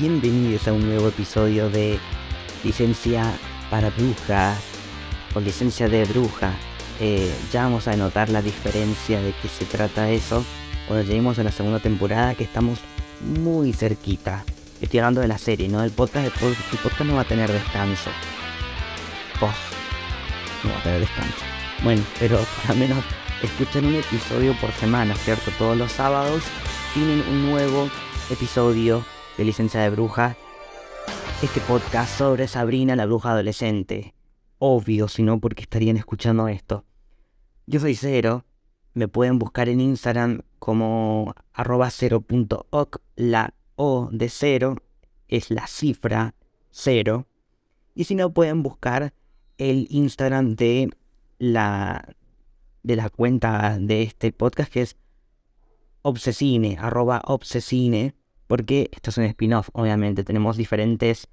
Bienvenidos a un nuevo episodio de Licencia para Bruja o Licencia de Bruja. Eh, ya vamos a notar la diferencia de qué se trata eso cuando lleguemos a la segunda temporada que estamos muy cerquita. Estoy hablando de la serie, no del podcast. El podcast, no va a tener descanso. No va a tener descanso. Bueno, pero al menos escuchen un episodio por semana, ¿cierto? Todos los sábados tienen un nuevo episodio de Licencia de Bruja. Este podcast sobre Sabrina la bruja adolescente. Obvio, si no, porque estarían escuchando esto. Yo soy Cero. Me pueden buscar en Instagram como arroba cero.oc. La O de cero es la cifra cero. Y si no, pueden buscar el Instagram de la, de la cuenta de este podcast que es obsesine, arroba obsesine porque esto es un spin-off, obviamente. Tenemos diferentes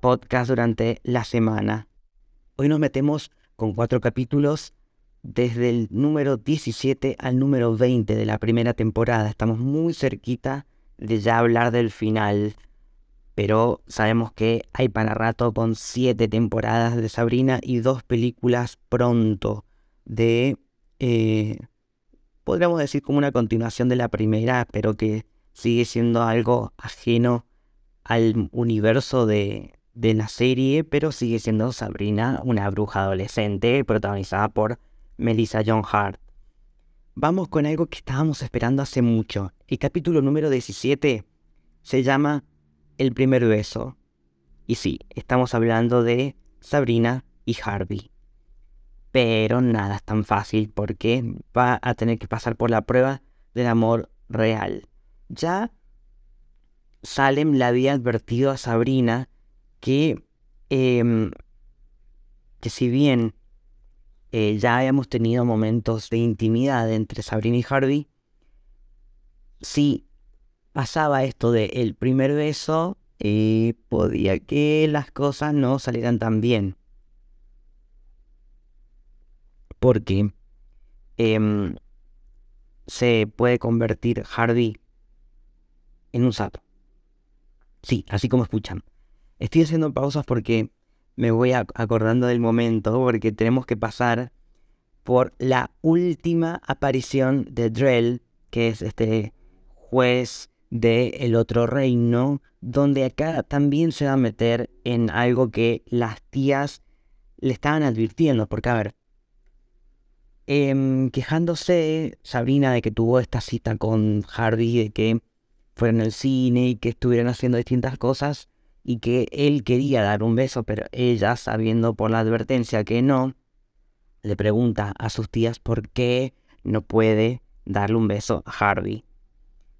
podcasts durante la semana. Hoy nos metemos con cuatro capítulos desde el número 17 al número 20 de la primera temporada. Estamos muy cerquita de ya hablar del final. Pero sabemos que hay para rato con siete temporadas de Sabrina y dos películas pronto de... Eh, podríamos decir como una continuación de la primera, pero que sigue siendo algo ajeno al universo de, la serie, pero sigue siendo Sabrina una bruja adolescente protagonizada por Melissa John Hart. Vamos con algo que estábamos esperando hace mucho. El capítulo número 17 se llama El primer beso. Y sí, estamos hablando de Sabrina y Harvey. Pero nada es tan fácil porque va a tener que pasar por la prueba del amor real. Ya Salem le había advertido a Sabrina que, em, que si bien eh, ya habíamos tenido momentos de intimidad entre Sabrina y Harvey, si pasaba esto de el primer beso, eh, podía que las cosas no salieran tan bien. Porque em, se puede convertir Harvey en un sapo. Sí, así como escuchan. Estoy haciendo pausas porque me voy acordando del momento, porque tenemos que pasar por la última aparición de Drell, que es este juez de El Otro Reino, donde acá también se va a meter en algo que las tías le estaban advirtiendo, porque a ver, em, quejándose Sabrina de que tuvo esta cita con Hardy, de que fueron al cine y que estuvieran haciendo distintas cosas y que él quería dar un beso, pero ella, sabiendo por la advertencia que no, le pregunta a sus tías por qué no puede darle un beso a Harvey.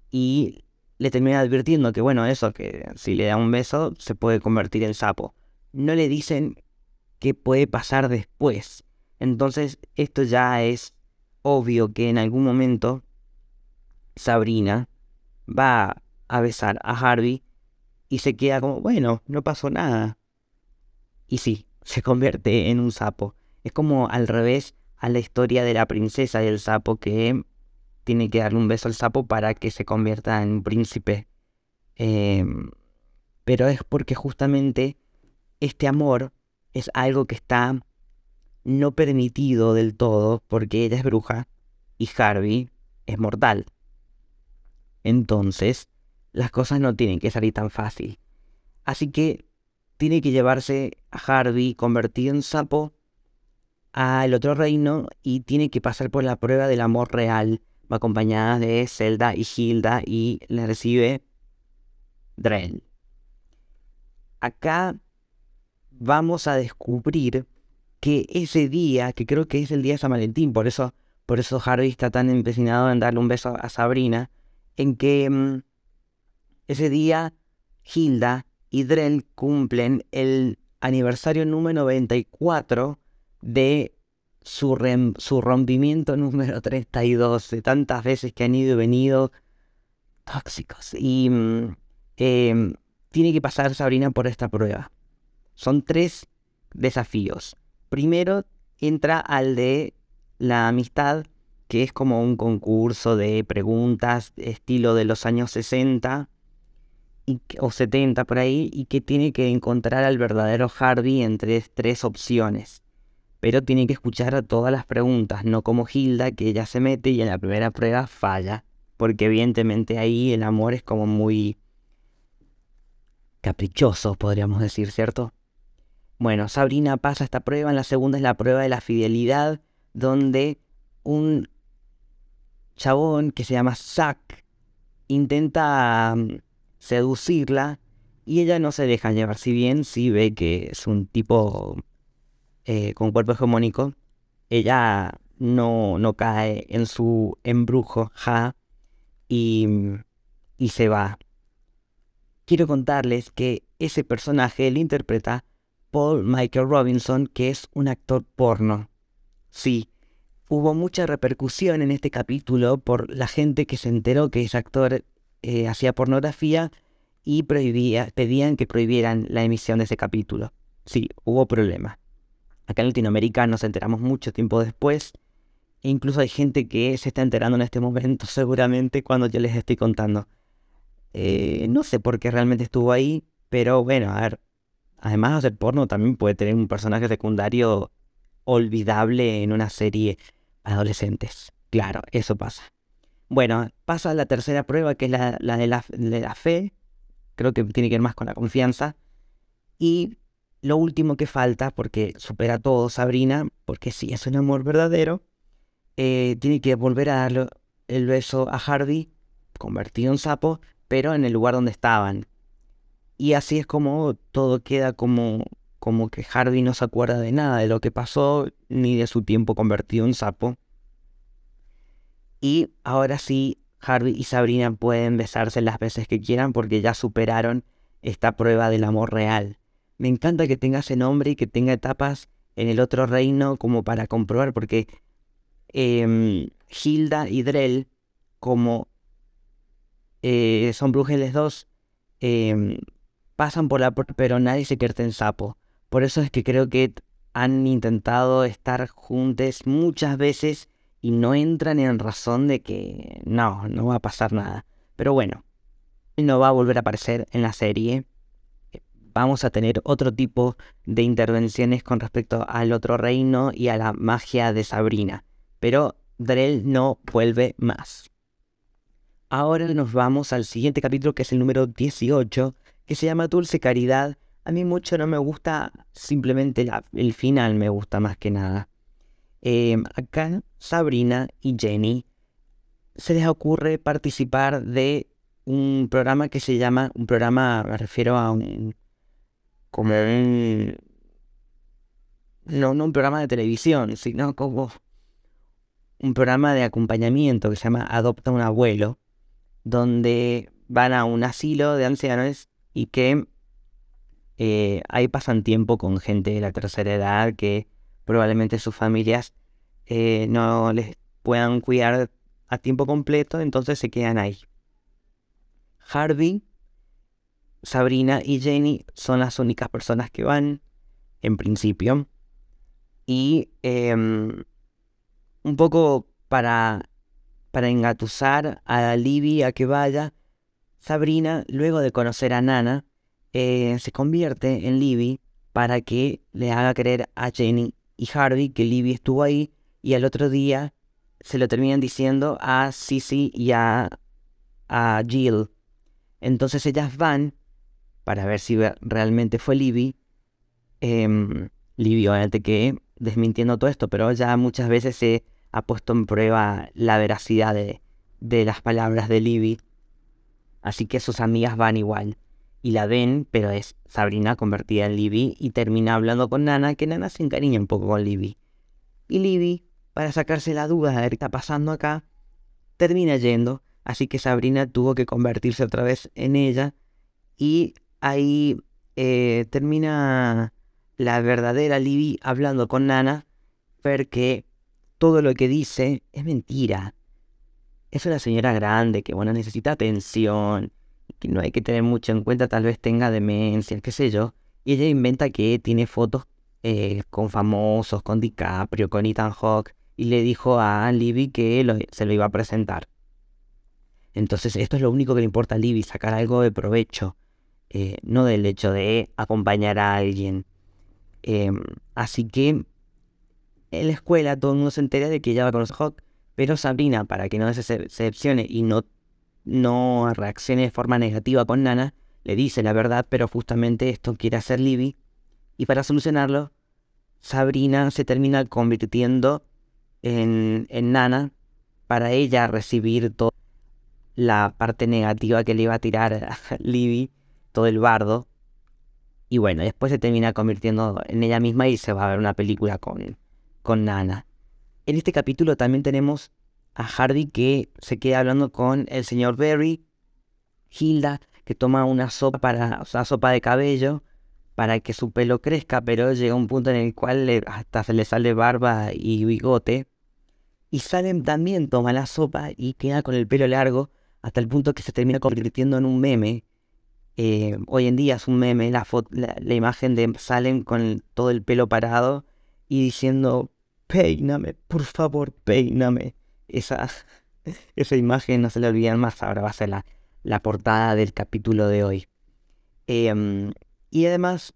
Y le termina advirtiendo que, bueno, eso, que si le da un beso se puede convertir en sapo. No le dicen qué puede pasar después. Entonces, esto ya es obvio que en algún momento Sabrina va a besar a Harvey y se queda como, bueno, no pasó nada. Y sí, se convierte en un sapo. Es como al revés a la historia de la princesa y el sapo que tiene que darle un beso al sapo para que se convierta en príncipe. Em, pero es porque justamente este amor es algo que está no permitido del todo porque ella es bruja y Harvey es mortal. Entonces, las cosas no tienen que salir tan fácil. Así que tiene que llevarse a Harvey convertido en sapo al otro reino y tiene que pasar por la prueba del amor real, va acompañada de Zelda y Hilda y le recibe Drell. Acá vamos a descubrir que ese día, que creo que es el día de San Valentín, por eso, por eso Harvey está tan empecinado en darle un beso a Sabrina, en que mm, ese día Hilda y Drell cumplen el aniversario número 94 de su, su rompimiento número 32, de tantas veces que han ido y venido tóxicos. Y mm, em, tiene que pasar Sabrina por esta prueba. Son tres desafíos. Primero entra al de la amistad que es como un concurso de preguntas estilo de los años 60, o 70 por ahí, y que tiene que encontrar al verdadero Harvey entre tres opciones. Pero tiene que escuchar a todas las preguntas, no como Hilda, que ella se mete y en la primera prueba falla. Porque evidentemente ahí el amor es como muy caprichoso, podríamos decir, ¿cierto? Bueno, Sabrina pasa esta prueba, en la segunda es la prueba de la fidelidad, donde un chabón que se llama Zack intenta mm, seducirla y ella no se deja llevar, si bien sí ve que es un tipo eh, con cuerpo hegemónico, ella no, no cae en su embrujo, ja, y, y se va. Quiero contarles que ese personaje él interpreta Paul Michael Robinson, que es un actor porno. Sí, hubo mucha repercusión en este capítulo por la gente que se enteró que ese actor eh, hacía pornografía y prohibía, pedían que prohibieran la emisión de ese capítulo. Sí, hubo problemas. Acá en Latinoamérica nos enteramos mucho tiempo después. E incluso hay gente que se está enterando en este momento, seguramente, cuando yo les estoy contando. Eh, no sé por qué realmente estuvo ahí, pero bueno, a ver. Además de hacer porno, también puede tener un personaje secundario olvidable en una serie adolescentes. Claro, eso pasa. Bueno, pasa la tercera prueba, que es la, de, la, de la fe. Creo que tiene que ver más con la confianza. Y lo último que falta, porque supera todo Sabrina, porque sí, es un amor verdadero, eh, tiene que volver a darle el beso a Hardy, convertido en sapo, pero en el lugar donde estaban. Y así es como todo queda como como que Harvey no se acuerda de nada de lo que pasó ni de su tiempo convertido en sapo. Y ahora sí, Harvey y Sabrina pueden besarse las veces que quieran porque ya superaron esta prueba del amor real. Me encanta que tenga ese nombre y que tenga etapas en el otro reino como para comprobar porque eh, Hilda y Drell, como eh, son brujeles dos, em, pasan por la pero nadie se quiere en sapo. Por eso es que creo que han intentado estar juntos muchas veces y no entran en razón de que no, no va a pasar nada. Pero bueno, no va a volver a aparecer en la serie. Vamos a tener otro tipo de intervenciones con respecto al otro reino y a la magia de Sabrina. Pero Drell no vuelve más. Ahora nos vamos al siguiente capítulo que es el número 18, que se llama Dulce Caridad a mí mucho no me gusta, simplemente el final me gusta más que nada. Em, acá Sabrina y Jenny se les ocurre participar de un programa que se llama, un programa, me refiero a un, como un, no, no un programa de televisión, sino como un programa de acompañamiento que se llama Adopta un abuelo, donde van a un asilo de ancianos y que eh, ahí pasan tiempo con gente de la tercera edad que probablemente sus familias eh, no les puedan cuidar a tiempo completo, entonces se quedan ahí. Harvey, Sabrina y Jenny son las únicas personas que van, en principio. Y em, un poco para, para engatusar a Libby a que vaya, Sabrina, luego de conocer a Nana, eh, se convierte en Libby para que le haga creer a Jenny y Harvey que Libby estuvo ahí y al otro día se lo terminan diciendo a Sissy y a, a Jill. Entonces ellas van para ver si realmente fue Libby. Eh, Libby obviamente que desmintiendo todo esto, pero ya muchas veces se ha puesto en prueba la veracidad de, de las palabras de Libby. Así que sus amigas van igual y la ven, pero es Sabrina convertida en Libby y termina hablando con Nana, que Nana se encariña un poco con Libby. Y Libby, para sacarse la duda de qué está pasando acá, termina yendo, así que Sabrina tuvo que convertirse otra vez en ella y ahí eh, termina la verdadera Libby hablando con Nana, ver que todo lo que dice es mentira. Es una señora grande que, bueno, necesita atención que no hay que tener mucho en cuenta, tal vez tenga demencia, qué sé yo. Y ella inventa que tiene fotos eh, con famosos, con DiCaprio, con Ethan Hawke, y le dijo a Libby que se lo iba a presentar. Entonces esto es lo único que le importa a Libby, sacar algo de provecho. eh, no del hecho de acompañar a alguien. Em, así que en la escuela todo el mundo se entera de que ella va con los Hawk, pero Sabrina, para que no se decepcione y no, no reaccione de forma negativa con Nana, le dice la verdad, pero justamente esto quiere hacer Libby. Y para solucionarlo, Sabrina se termina convirtiendo en, en Nana para ella recibir toda la parte negativa que le iba a tirar a Libby, todo el bardo. Y bueno, después se termina convirtiendo en ella misma y se va a ver una película con, con Nana. En este capítulo también tenemos a Hardy que se queda hablando con el señor Berry, Hilda que toma una sopa para, o sea, sopa de cabello para que su pelo crezca, pero llega un punto en el cual hasta se le sale barba y bigote. Y Salem también toma la sopa y queda con el pelo largo hasta el punto que se termina convirtiendo en un meme. Eh, hoy en día es un meme la, la, imagen de Salem con todo el pelo parado y diciendo, peíname, por favor, peíname. Esa, esa imagen no se le olvidan más, ahora va a ser la, la portada del capítulo de hoy. Em, y además,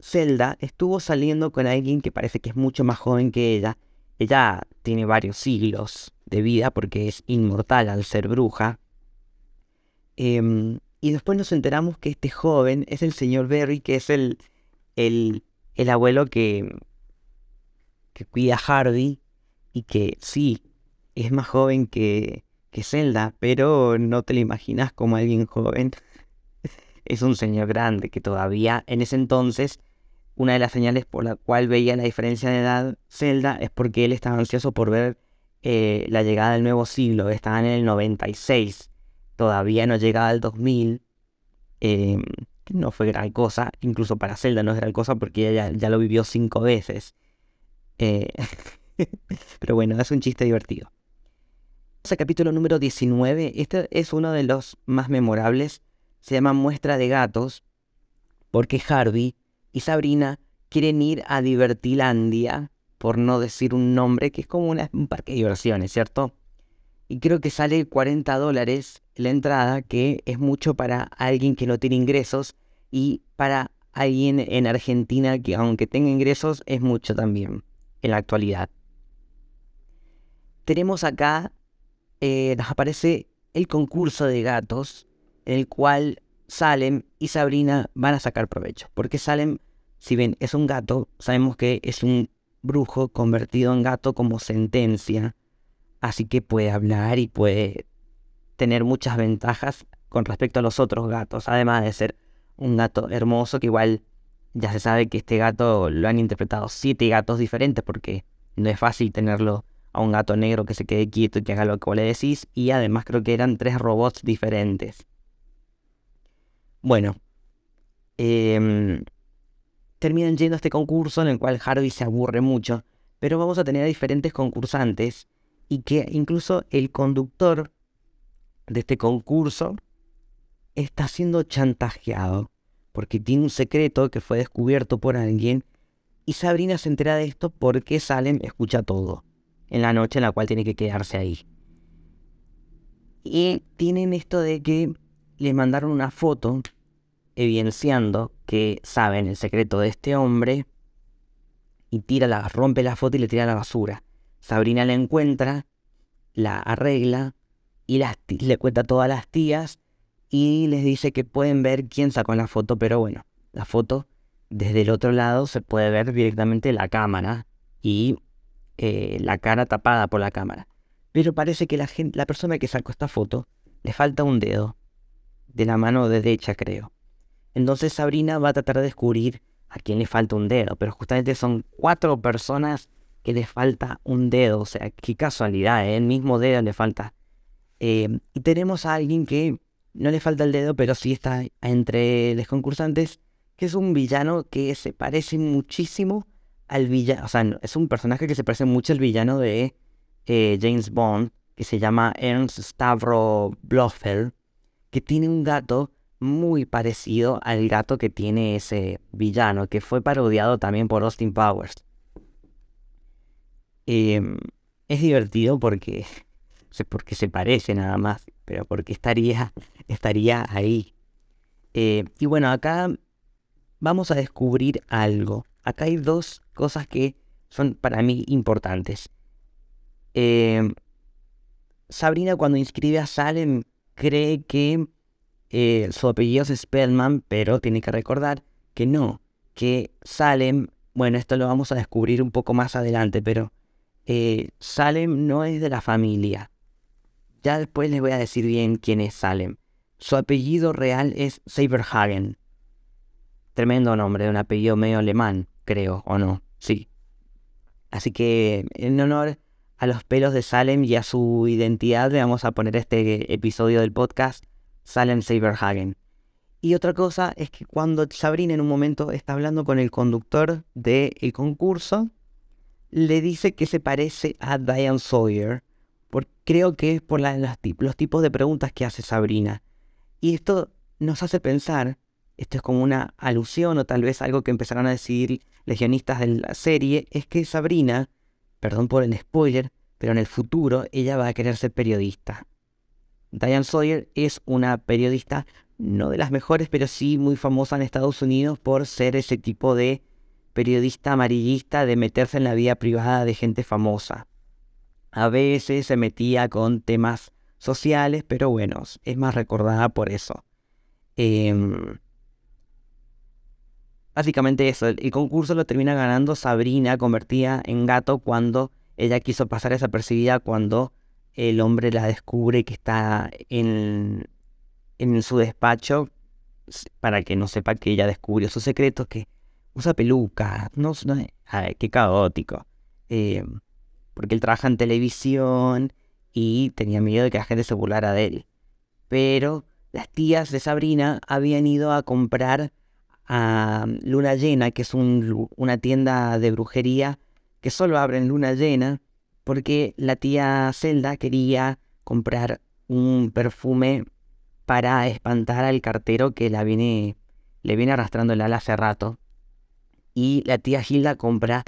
Zelda estuvo saliendo con alguien que parece que es mucho más joven que ella. Ella tiene varios siglos de vida porque es inmortal al ser bruja. Em, y después nos enteramos que este joven es el señor Berry, que es el, el, el abuelo que, que cuida a Hardy y que sí, es más joven que, que Zelda, pero no te lo imaginas como alguien joven. es un señor grande que todavía en ese entonces una de las señales por la cual veía la diferencia de edad Zelda es porque él estaba ansioso por ver eh, la llegada del nuevo siglo. Estaba en el 96, todavía no llegaba al 2000. Eh, no fue gran cosa, incluso para Zelda no es gran cosa porque ella ya, lo vivió cinco veces. Eh, pero bueno, es un chiste divertido capítulo número 19. Este es uno de los más memorables. Se llama Muestra de Gatos. Porque Harvey y Sabrina quieren ir a Divertilandia. Por no decir un nombre, que es como un parque de diversiones, ¿cierto? Y creo que sale 40 dólares la entrada, que es mucho para alguien que no tiene ingresos. Y para alguien en Argentina que aunque tenga ingresos es mucho también en la actualidad. Tenemos acá eh, nos aparece el concurso de gatos, en el cual Salem y Sabrina van a sacar provecho. Porque Salem, si bien es un gato, sabemos que es un brujo convertido en gato como sentencia. Así que puede hablar y puede tener muchas ventajas con respecto a los otros gatos. Además de ser un gato hermoso que igual ya se sabe que este gato lo han interpretado siete gatos diferentes porque no es fácil tenerlo a un gato negro que se quede quieto y que haga lo que vos le decís. Y además creo que eran tres robots diferentes. Bueno. Em, terminan yendo a este concurso en el cual Harvey se aburre mucho. Pero vamos a tener diferentes concursantes. Y que incluso el conductor de este concurso está siendo chantajeado. Porque tiene un secreto que fue descubierto por alguien. Y Sabrina se entera de esto porque Salem escucha todo en la noche en la cual tiene que quedarse ahí. Y tienen esto de que le mandaron una foto evidenciando que saben el secreto de este hombre y tira la, rompe la foto y le tira a la basura. Sabrina la encuentra, la arregla y le cuenta a todas las tías y les dice que pueden ver quién sacó la foto, pero bueno, la foto desde el otro lado se puede ver directamente la cámara y eh, la cara tapada por la cámara. Pero parece que la, gente, la persona que sacó esta foto le falta un dedo. De la mano derecha, creo. Entonces Sabrina va a tratar de descubrir a quién le falta un dedo. Pero justamente son cuatro personas que le falta un dedo. O sea, qué casualidad, ¿eh? el mismo dedo le falta. Eh, y tenemos a alguien que no le falta el dedo, pero sí está entre los concursantes, que es un villano que se parece muchísimo al villano, o sea, es un personaje que se parece mucho al villano de eh, James Bond, que se llama Ernst Stavro Blofeld, que tiene un gato muy parecido al gato que tiene ese villano, que fue parodiado también por Austin Powers. Em, es divertido porque, porque se parece nada más, pero porque estaría, estaría ahí. Eh, y bueno, acá vamos a descubrir algo. Acá hay dos cosas que son para mí importantes. Eh, Sabrina cuando inscribe a Salem cree que eh, su apellido es Spellman, pero tiene que recordar que no, que Salem, bueno, esto lo vamos a descubrir un poco más adelante, pero eh, Salem no es de la familia. Ya después les voy a decir bien quién es Salem. Su apellido real es Saberhagen. Tremendo nombre, un apellido medio alemán, creo, o no, sí. Así que en honor a los pelos de Salem y a su identidad le vamos a poner este episodio del podcast Salem Saberhagen. Y otra cosa es que cuando Sabrina en un momento está hablando con el conductor del concurso, le dice que se parece a Diane Sawyer. Por, creo que es por los tipos de preguntas que hace Sabrina. Y esto nos hace pensar, esto es como una alusión o tal vez algo que empezaron a decir legionistas de la serie, es que Sabrina, perdón por el spoiler, pero en el futuro ella va a querer ser periodista. Diane Sawyer es una periodista, no de las mejores, pero sí muy famosa en Estados Unidos por ser ese tipo de periodista amarillista de meterse en la vida privada de gente famosa. A veces se metía con temas sociales, pero bueno, es más recordada por eso. Em, básicamente eso, el concurso lo termina ganando Sabrina, convertida en gato cuando ella quiso pasar desapercibida cuando el hombre la descubre que está en, en su despacho para que no sepa que ella descubrió sus secretos, que usa peluca, no, no ay, qué caótico. Eh, porque él trabaja en televisión y tenía miedo de que la gente se burlara de él. Pero las tías de Sabrina habían ido a comprar a Luna Llena, que es una tienda de brujería que solo abre en Luna Llena, porque la tía Zelda quería comprar un perfume para espantar al cartero que la viene, le viene arrastrando el ala hace rato. Y la tía Hilda compra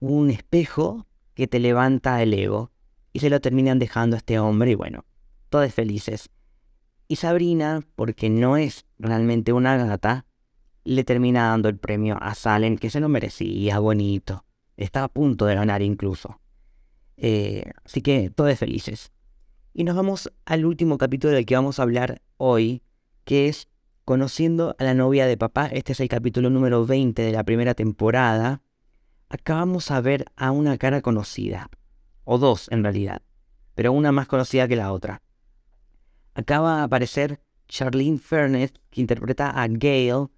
un espejo que te levanta el ego. Y se lo terminan dejando a este hombre y bueno, todos felices. Y Sabrina, porque no es realmente una gata, le termina dando el premio a Salem, que se lo merecía, bonito. Estaba a punto de ganar incluso. Eh, así que todos felices. Y nos vamos al último capítulo del que vamos a hablar hoy, que es Conociendo a la novia de papá. Este es el capítulo número 20 de la primera temporada. Acá vamos a ver a una cara conocida, o dos en realidad, pero una más conocida que la otra. Acaba a aparecer Charlene Furness, que interpreta a Gail,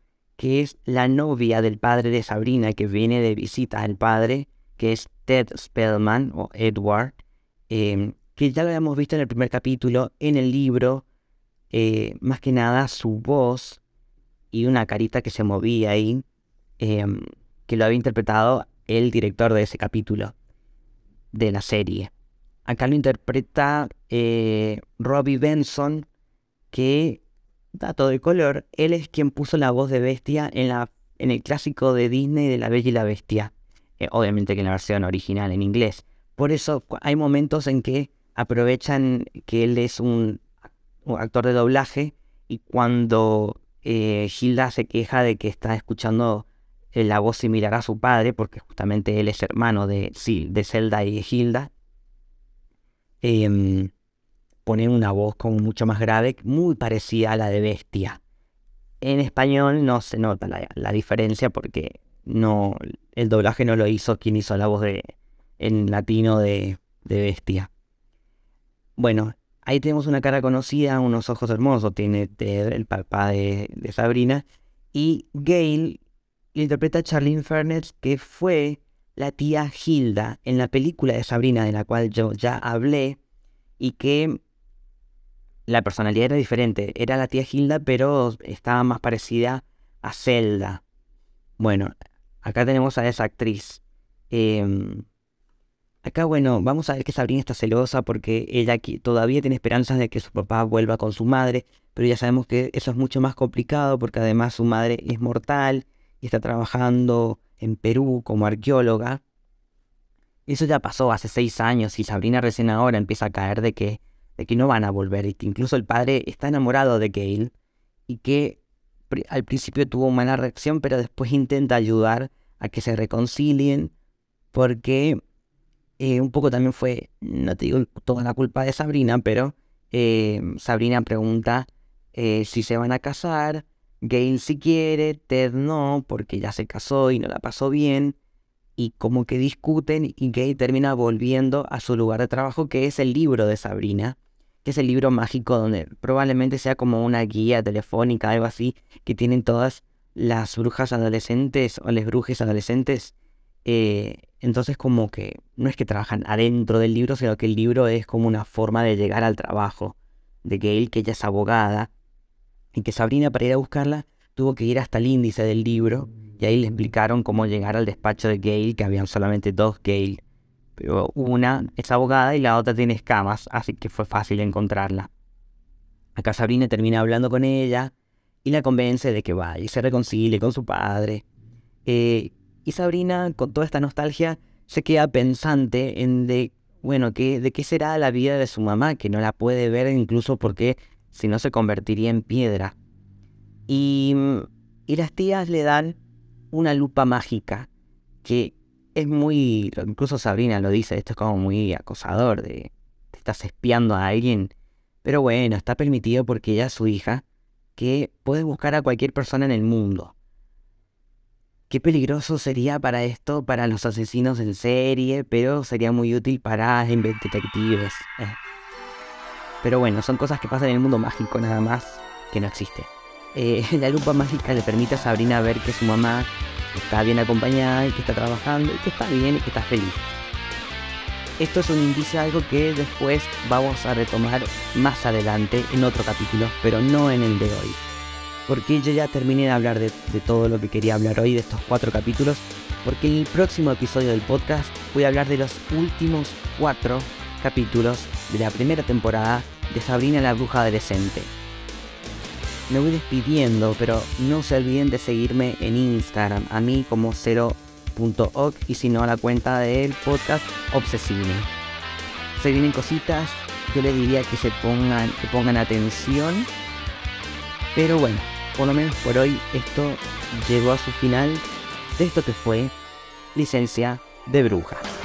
que es la novia del padre de Sabrina, que viene de visita al padre, que es Ted Spellman o Edward, em, que ya lo habíamos visto en el primer capítulo, en el libro, eh, más que nada su voz y una carita que se movía ahí, em, que lo había interpretado el director de ese capítulo de la serie. Acá lo interpreta eh, Robbie Benson, que, dato de color, él es quien puso la voz de Bestia en, la, en el clásico de Disney de La Bella y la Bestia. Eh, obviamente que en la versión original en inglés. Por eso hay momentos en que aprovechan que él es un, actor de doblaje y cuando eh, Hilda se queja de que está escuchando eh, la voz similar a su padre, porque justamente él es hermano de, de Zelda y de Hilda, eh, ponen una voz como mucho más grave, muy parecida a la de Bestia. En español no se nota la diferencia porque no, el doblaje no lo hizo quien hizo la voz de, en latino de, de Bestia. Bueno, ahí tenemos una cara conocida, unos ojos hermosos, tiene el papá de, de Sabrina. Y Gail le interpreta a Charlene Furness, que fue la tía Hilda en la película de Sabrina, de la cual yo ya hablé, y que la personalidad era diferente. Era la tía Hilda, pero estaba más parecida a Zelda. Bueno, Acá tenemos a esa actriz. Em, acá, bueno, vamos a ver que Sabrina está celosa porque ella todavía tiene esperanzas de que su papá vuelva con su madre, pero ya sabemos que eso es mucho más complicado porque además su madre es mortal y está trabajando en Perú como arqueóloga. Eso ya pasó hace seis años y Sabrina recién ahora empieza a caer de que, de que no van a volver y que incluso el padre está enamorado de Gail y que al principio tuvo mala reacción, pero después intenta ayudar a que se reconcilien, porque eh, un poco también fue, no te digo toda la culpa de Sabrina, pero eh, Sabrina pregunta eh, si se van a casar, Gail si quiere, Ted no, porque ya se casó y no la pasó bien, y como que discuten y Gail termina volviendo a su lugar de trabajo, que es el libro de Sabrina que es el libro mágico donde probablemente sea como una guía telefónica, algo así, que tienen todas las brujas adolescentes o las brujas adolescentes. Eh, entonces como que no es que trabajan adentro del libro, sino que el libro es como una forma de llegar al trabajo de Gail, que ella es abogada, y que Sabrina para ir a buscarla tuvo que ir hasta el índice del libro, y ahí le explicaron cómo llegar al despacho de Gail, que habían solamente dos Gail una es abogada y la otra tiene escamas, así que fue fácil encontrarla. Acá Sabrina termina hablando con ella y la convence de que vaya y se reconcilie con su padre. Eh, y Sabrina, con toda esta nostalgia, se queda pensante en de, bueno, que, de qué será la vida de su mamá, que no la puede ver incluso porque si no se convertiría en piedra. Y, y las tías le dan una lupa mágica que es muy, incluso Sabrina lo dice, esto es como muy acosador, de te estás espiando a alguien. Pero bueno, está permitido porque ella es su hija, que puede buscar a cualquier persona en el mundo. Qué peligroso sería para esto, para los asesinos en serie, pero sería muy útil para detectives. Eh. Pero bueno, son cosas que pasan en el mundo mágico nada más, que no existe. Eh, la lupa mágica le permite a Sabrina ver que su mamá está bien acompañada y que está trabajando y que está bien y que está feliz. Esto es un indicio de algo que después vamos a retomar más adelante en otro capítulo, pero no en el de hoy. Porque yo ya terminé de hablar de, todo lo que quería hablar hoy, de estos cuatro capítulos, porque en el próximo episodio del podcast voy a hablar de los últimos cuatro capítulos de la primera temporada de Sabrina la Bruja Adolescente me voy despidiendo, pero no se olviden de seguirme en Instagram, a mí como 0.oc y si no a la cuenta del podcast Obsesine. Se vienen cositas, yo les diría que se pongan, que pongan atención. Pero bueno, por lo menos por hoy esto llegó a su final de esto que fue licencia de brujas.